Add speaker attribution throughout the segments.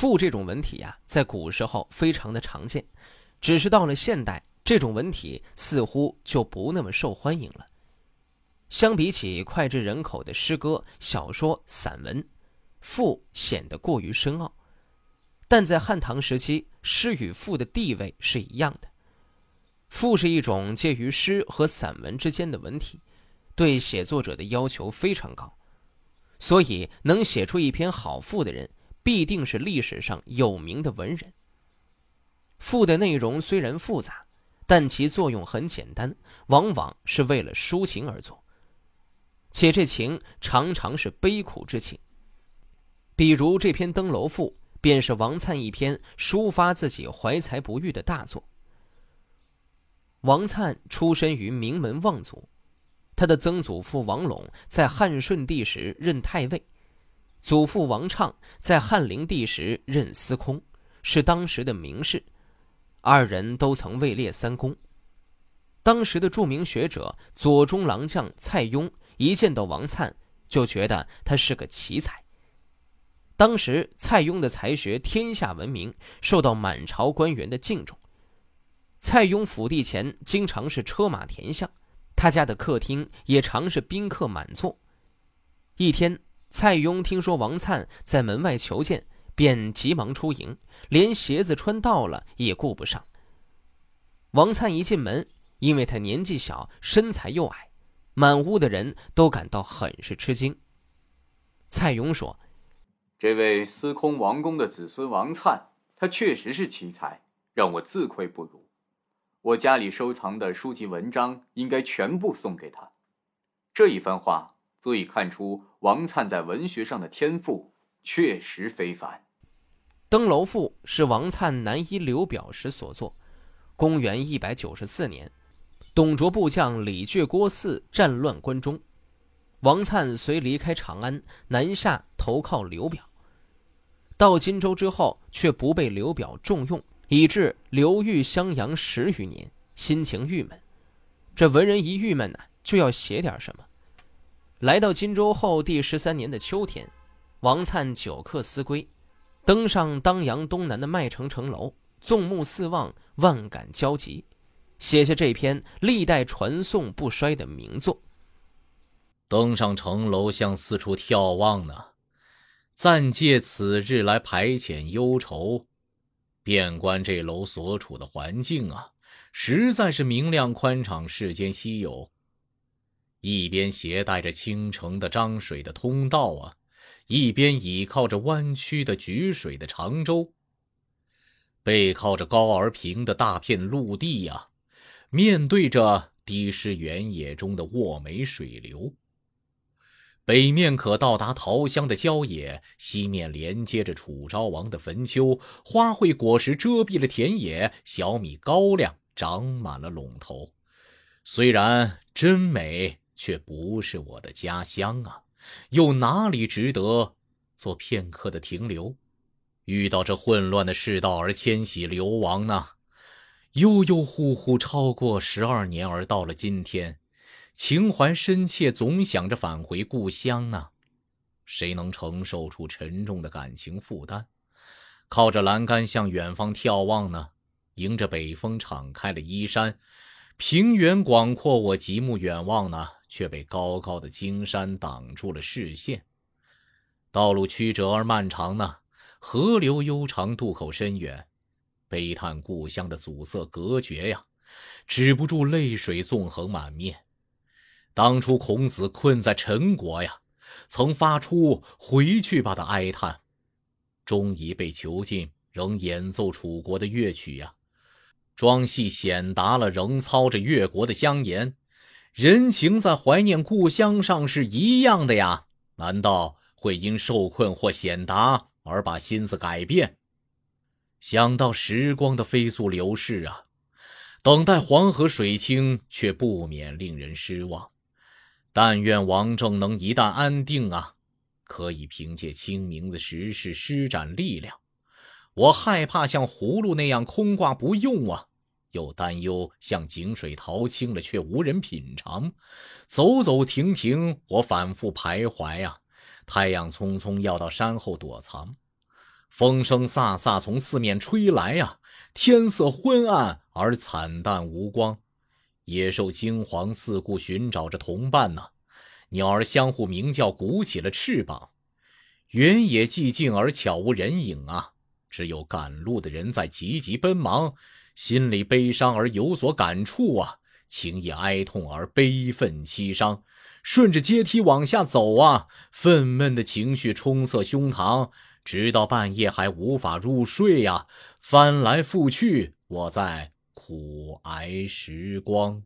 Speaker 1: 赋这种文体呀，在古时候非常的常见，只是到了现代，这种文体似乎就不那么受欢迎了。相比起脍炙人口的诗歌、小说、散文，赋显得过于深奥。但在汉唐时期，诗与赋的地位是一样的。赋是一种介于诗和散文之间的文体，对写作者的要求非常高，所以能写出一篇好赋的人，必定是历史上有名的文人。赋的内容虽然复杂，但其作用很简单，往往是为了抒情而作。且这情常常是悲苦之情，比如这篇《登楼赋》，便是王粲一篇抒发自己怀才不遇的大作。王粲出身于名门望族，他的曾祖父王陇在汉顺帝时任太尉，祖父王畅在汉灵帝时任司空，是当时的名士，二人都曾位列三公。当时的著名学者左中郎将蔡邕。一见到王粲，就觉得他是个奇才。当时蔡邕的才学天下闻名，受到满朝官员的敬重。蔡邕府邸前经常是车马田巷，他家的客厅也常是宾客满座。一天，蔡邕听说王粲在门外求见，便急忙出迎，连鞋子穿到了也顾不上。王粲一进门，因为他年纪小，身材又矮。满屋的人都感到很是吃惊。蔡邕说：“
Speaker 2: 这位司空王公的子孙王粲，他确实是奇才，让我自愧不如。我家里收藏的书籍文章，应该全部送给他。”这一番话足以看出王粲在文学上的天赋确实非凡。
Speaker 1: 《登楼赋》是王粲南夷刘表时所作，公元一百九十四年。董卓部将李傕郭汜战乱关中，王粲随离开长安，南下投靠刘表。到荆州之后，却不被刘表重用，以致刘豫襄阳十余年，心情郁闷。这文人一郁闷呢，就要写点什么。来到荆州后，第十三年的秋天，王粲久客思归，登上当阳东南的麦城城楼，纵目四望，万感交集。写下这篇历代传颂不衰的名作。
Speaker 3: 登上城楼，向四处眺望呢，暂借此日来排遣忧愁。遍观这楼所处的环境啊，实在是明亮宽敞，世间稀有。一边携带着倾城的漳水的通道啊，一边倚靠着弯曲的举水的长洲，背靠着高而平的大片陆地呀。面对着低湿原野中的沃美水流，北面可到达桃乡的郊野，西面连接着楚昭王的坟丘，花卉果实遮蔽了田野，小米高粱长满了垄头。虽然真美，却不是我的家乡啊！又哪里值得做片刻的停留？遇到这混乱的世道而迁徙流亡呢？悠悠忽忽超过十二年，而到了今天，情怀深切，总想着返回故乡呢。谁能承受出沉重的感情负担？靠着栏杆向远方眺望呢？迎着北风敞开了衣衫，平原广阔，我极目远望呢，却被高高的金山挡住了视线。道路曲折而漫长呢，河流悠长，渡口深远。悲叹故乡的阻塞隔绝呀，止不住泪水纵横满面。当初孔子困在陈国呀，曾发出“回去吧”的哀叹，终已被囚禁，仍演奏楚国的乐曲呀。庄系显达了，仍操着越国的香言，人情在怀念故乡上是一样的呀。难道会因受困或显达而把心思改变？想到时光的飞速流逝啊，等待黄河水清，却不免令人失望。但愿王政能一旦安定啊，可以凭借清明的时势施展力量。我害怕像葫芦那样空挂不用啊，又担忧像井水淘清了却无人品尝。走走停停，我反复徘徊啊。太阳匆匆要到山后躲藏。风声飒飒从四面吹来呀，天色昏暗而惨淡无光，野兽惊惶四顾，寻找着同伴呢。鸟儿相互鸣叫，鼓起了翅膀。原野寂静而悄无人影啊，只有赶路的人在急急奔忙，心里悲伤而有所感触啊，情意哀痛而悲愤凄伤。顺着阶梯往下走啊，愤懑的情绪冲塞胸膛。直到半夜还无法入睡呀，翻来覆去，我在苦挨时光。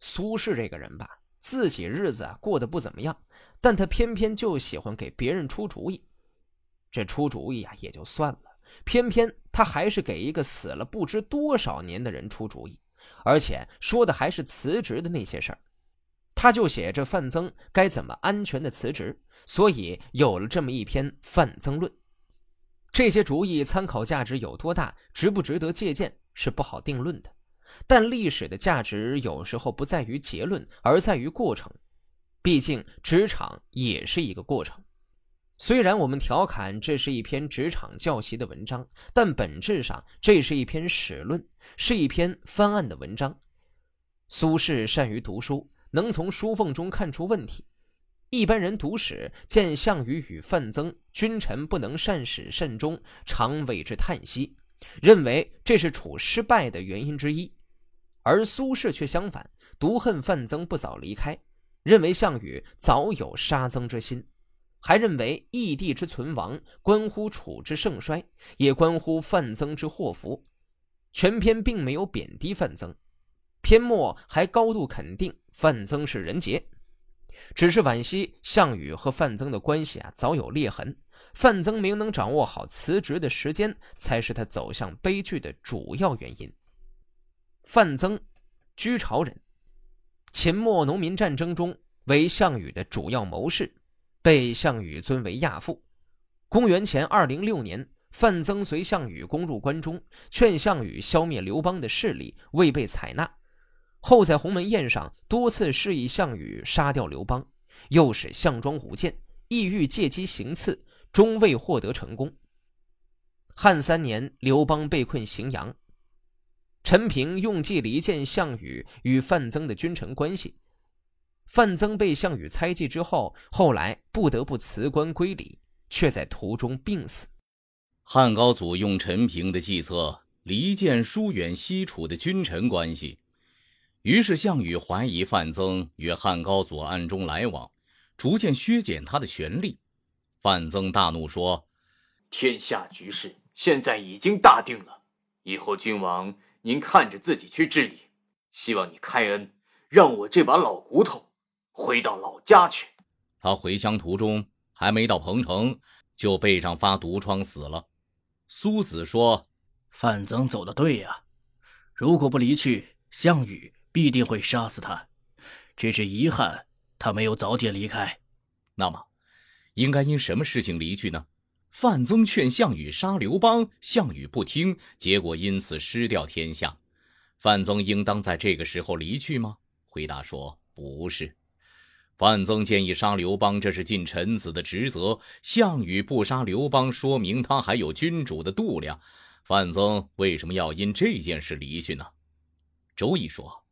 Speaker 1: 苏轼这个人吧，自己日子过得不怎么样，但他偏偏就喜欢给别人出主意。这出主意啊也就算了，偏偏他还是给一个死了不知多少年的人出主意，而且说的还是辞职的那些事儿。他就写着范增该怎么安全的辞职，所以有了这么一篇《范增论》。这些主意参考价值有多大，值不值得借鉴是不好定论的。但历史的价值有时候不在于结论，而在于过程。毕竟职场也是一个过程。虽然我们调侃这是一篇职场教习的文章，但本质上这是一篇史论，是一篇翻案的文章。苏轼善于读书。能从书缝中看出问题。一般人读史见项羽与范增君臣不能善始善终，常为之叹息，认为这是楚失败的原因之一。而苏轼却相反，独恨范增不早离开，认为项羽早有杀曾之心，还认为义帝之存亡关乎楚之盛衰，也关乎范增之祸福。全篇并没有贬低范增。篇末还高度肯定范增是人杰，只是惋惜项羽和范增的关系啊早有裂痕，范增没能掌握好辞职的时间，才是他走向悲剧的主要原因。范增，居巢人，秦末农民战争中为项羽的主要谋士，被项羽尊为亚父。公元前二零六年，范增随项羽攻入关中，劝项羽消灭刘邦的势力，未被采纳。后在鸿门宴上多次示意项羽杀掉刘邦，又使项庄舞剑，意欲借机行刺，终未获得成功。汉三年，刘邦被困荥阳，陈平用计离间项羽与范增的君臣关系。范增被项羽猜忌之后，后来不得不辞官归里，却在途中病死。
Speaker 3: 汉高祖用陈平的计策离间疏远西楚的君臣关系。于是，项羽怀疑范增与汉高祖暗中来往，逐渐削减他的权力。范增大怒说：“
Speaker 2: 天下局势现在已经大定了，以后君王您看着自己去治理。希望你开恩，让我这把老骨头回到老家去。”
Speaker 3: 他回乡途中还没到彭城，就背上发毒疮死了。苏子说：“
Speaker 4: 范增走的对呀，如果不离去，项羽。”必定会杀死他，只是遗憾他没有早点离开。
Speaker 3: 那么，应该因什么事情离去呢？范增劝项羽杀刘邦，项羽不听，结果因此失掉天下。范增应当在这个时候离去吗？回答说不是。范增建议杀刘邦，这是尽臣子的职责。项羽不杀刘邦，说明他还有君主的度量。范增为什么要因这件事离去呢？周易说。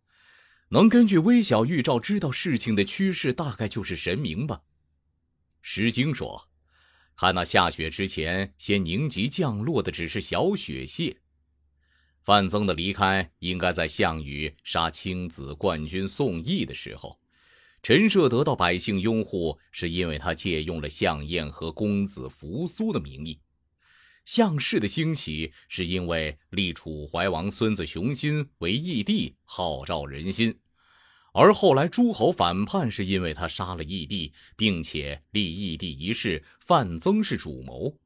Speaker 3: 能根据微小预兆知道事情的趋势，大概就是神明吧。《诗经》说：“看那下雪之前先凝集降落的，只是小雪屑。”范增的离开应该在项羽杀青子冠军宋义的时候。陈涉得到百姓拥护，是因为他借用了项燕和公子扶苏的名义；项氏的兴起，是因为立楚怀王孙子熊心为义帝，号召人心。而后来诸侯反叛，是因为他杀了义帝，并且立义帝一事，范增是主谋。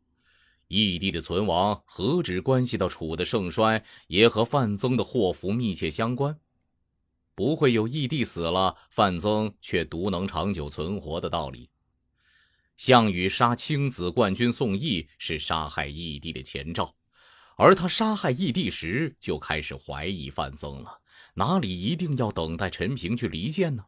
Speaker 3: 义帝的存亡何止关系到楚的盛衰，也和范增的祸福密切相关。不会有义帝死了，范增却独能长久存活的道理。项羽杀青子冠军宋义，是杀害义帝的前兆，而他杀害义帝时，就开始怀疑范增了。哪里一定要等待陈平去离间呢？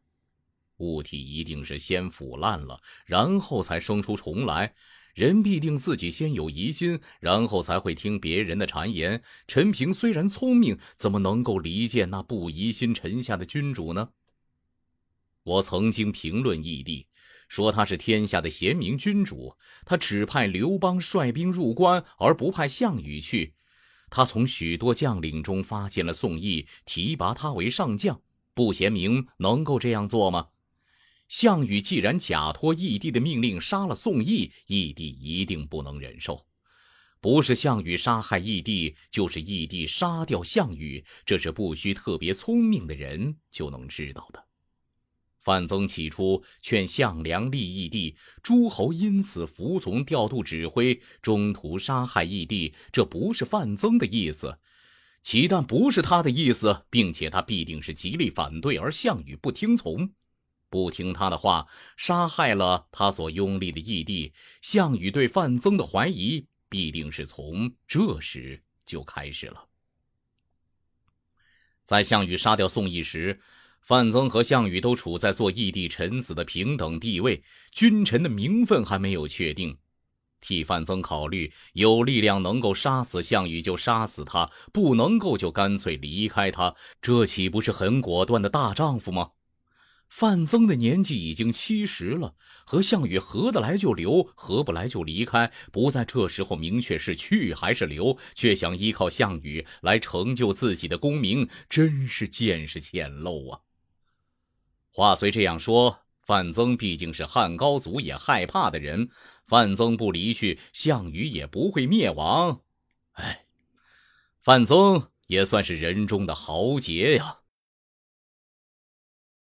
Speaker 3: 物体一定是先腐烂了，然后才生出虫来。人必定自己先有疑心，然后才会听别人的谗言。陈平虽然聪明，怎么能够离间那不疑心臣下的君主呢？我曾经评论义帝，说他是天下的贤明君主，他只派刘邦率兵入关，而不派项羽去。他从许多将领中发现了宋义，提拔他为上将，不贤明能够这样做吗？项羽既然假托义帝的命令杀了宋义，义帝一定不能忍受。不是项羽杀害义帝，就是义帝杀掉项羽，这是不需特别聪明的人就能知道的。范增起初劝项梁立义帝，诸侯因此服从调度指挥，中途杀害义帝，这不是范增的意思。其但不是他的意思，并且他必定是极力反对，而项羽不听从。不听他的话，杀害了他所拥立的义帝。项羽对范增的怀疑，必定是从这时就开始了。在项羽杀掉宋义时，范增和项羽都处在做义帝臣子的平等地位，君臣的名分还没有确定。替范增考虑，有力量能够杀死项羽就杀死他，不能够就干脆离开他，这岂不是很果断的大丈夫吗？范增的年纪已经七十了，和项羽合得来就留，合不来就离开，不在这时候明确是去还是留，却想依靠项羽来成就自己的功名，真是见识浅陋啊！话虽这样说，范增毕竟是汉高祖也害怕的人，范增不离去，项羽也不会灭亡。哎，范增也算是人中的豪杰呀。